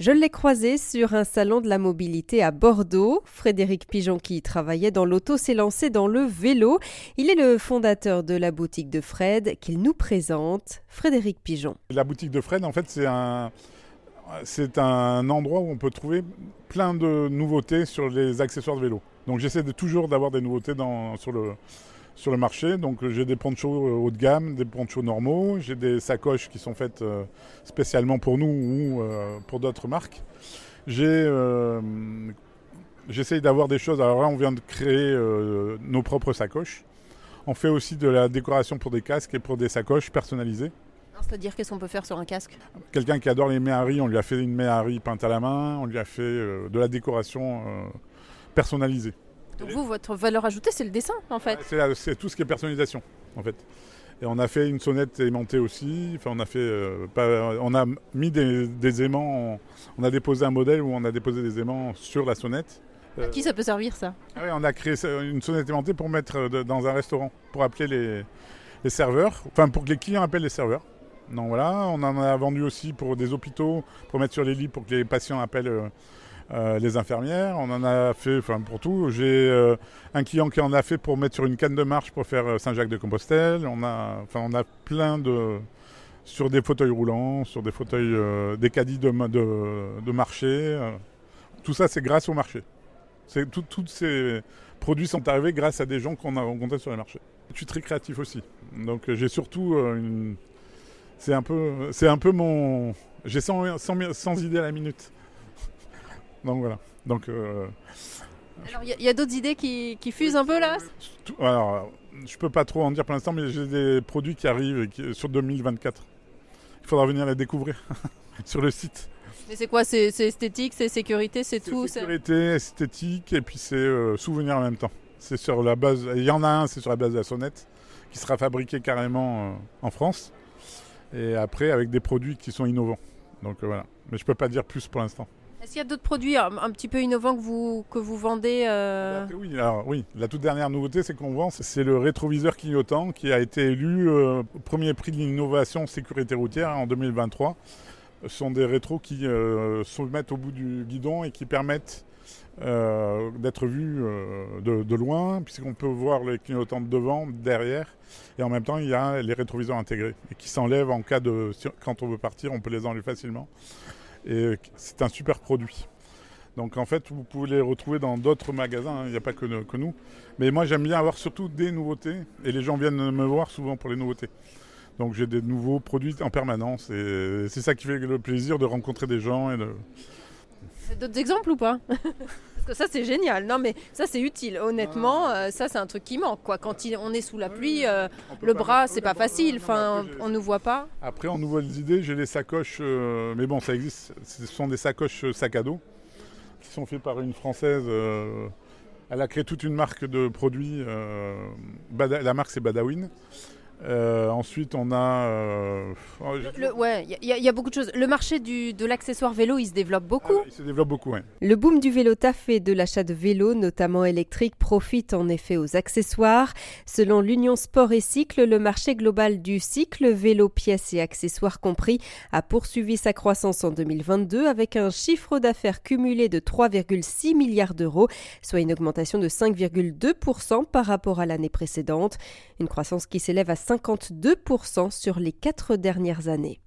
Je l'ai croisé sur un salon de la mobilité à Bordeaux. Frédéric Pigeon, qui travaillait dans l'auto, s'est lancé dans le vélo. Il est le fondateur de la boutique de Fred qu'il nous présente. Frédéric Pigeon. La boutique de Fred, en fait, c'est un, endroit où on peut trouver plein de nouveautés sur les accessoires de vélo. Donc j'essaie toujours d'avoir des nouveautés dans, sur le sur le marché. Donc j'ai des ponchos euh, haut de gamme, des ponchos normaux, j'ai des sacoches qui sont faites euh, spécialement pour nous ou euh, pour d'autres marques. J'ai J'essaye d'avoir des choses. Alors là, on vient de créer nos propres sacoches. On fait aussi de la décoration pour des casques et pour des sacoches personnalisées. C'est-à-dire qu'est-ce qu'on peut faire sur un casque? Quelqu'un qui adore les Méhari, on lui a fait une Méhari peinte à la main, on lui a fait de la décoration personnalisée. Donc vous, votre valeur ajoutée, c'est le dessin, en fait C'est tout ce qui est personnalisation, en fait. Et on a fait une sonnette aimantée aussi. Enfin, on a fait, euh, on a mis des, aimants. On a déposé un modèle où on a déposé des aimants sur la sonnette. À qui ça peut servir ça? Ah oui, On a créé une sonnette aimantée pour mettre euh, dans un restaurant, pour appeler les, les serveurs, enfin pour que les clients appellent les serveurs. Donc voilà, on en a vendu aussi pour des hôpitaux, pour mettre sur les lits pour que les patients appellent euh, les infirmières, on en a fait enfin, pour tout. J'ai euh, un client qui en a fait pour mettre sur une canne de marche pour faire euh, Saint-Jacques-de-Compostelle. On a, enfin, on a plein de. sur des fauteuils roulants, sur des fauteuils, des caddies de, de, marché. tout ça, c'est grâce au marché. Tous ces produits sont arrivés grâce à des gens qu'on a rencontrés sur les marchés. Je suis très créatif aussi. Donc j'ai surtout une. C'est un, peu, c'est un peu mon. J'ai 100, 100 idées à la minute. Donc voilà. Donc, euh, alors il y a, d'autres idées qui, fusent un peu là Alors je peux pas trop en dire pour l'instant, mais j'ai des produits qui arrivent sur 2024. Il faudra venir les découvrir sur le site. Mais c'est quoi? C'est esthétique, c'est sécurité, c'est tout Sécurité, esthétique et puis c'est euh, souvenir en même temps. C'est sur la base. Il y en a un, c'est sur la base de la sonnette, qui sera fabriqué carrément euh, en France. Et après avec des produits qui sont innovants. Donc voilà. Mais je peux pas dire plus pour l'instant. Est-ce qu'il y a d'autres produits un, petit peu innovants que vous, que vous vendez euh oui, alors, oui, la toute dernière nouveauté, c'est qu'on vend, c'est le rétroviseur clignotant qui a été élu euh, premier prix de l'innovation sécurité routière en 2023. Ce sont des rétros qui euh, se mettent au bout du guidon et qui permettent d'être vus de, loin, puisqu'on peut voir les clignotants de devant, derrière, et en même temps il y a les rétroviseurs intégrés, et qui s'enlèvent en cas de... Quand on veut partir, on peut les enlever facilement et c'est un super produit. Donc en fait, vous pouvez les retrouver dans d'autres magasins, hein. il n'y a pas que, nous. Mais moi, j'aime bien avoir surtout des nouveautés, et les gens viennent me voir souvent pour les nouveautés. Donc j'ai des nouveaux produits en permanence, et c'est ça qui fait le plaisir de rencontrer des gens. Et de... D'autres exemples ou pas? Ça, c'est génial. Non, mais ça, c'est utile. Honnêtement, ah. euh, ça, c'est un truc qui manque. Quoi. Quand on est sous la pluie, euh, le bras, c'est pas facile. Enfin, on ne voit pas. Après, en nouvelles idées, j'ai les sacoches. Euh, mais bon, ça existe. Ce sont des sacoches sac à dos qui sont faites par une française. elle a créé toute une marque de produits. la marque, c'est Badawin. Euh, ensuite, on a. Euh, oh, ouais, il y, a beaucoup de choses. Le marché du, de l'accessoire vélo, il se développe beaucoup. Ah, il se développe beaucoup, oui. Le boom du vélo taf et de l'achat de vélos, notamment électriques, profite en effet aux accessoires. Selon l'Union Sport et Cycle, le marché global du cycle, vélo, pièces et accessoires compris, a poursuivi sa croissance en 2022 avec un chiffre d'affaires cumulé de 3,6 milliards d'euros, soit une augmentation de 5,2% par rapport à l'année précédente. Une croissance qui s'élève à 52% sur les quatre dernières années.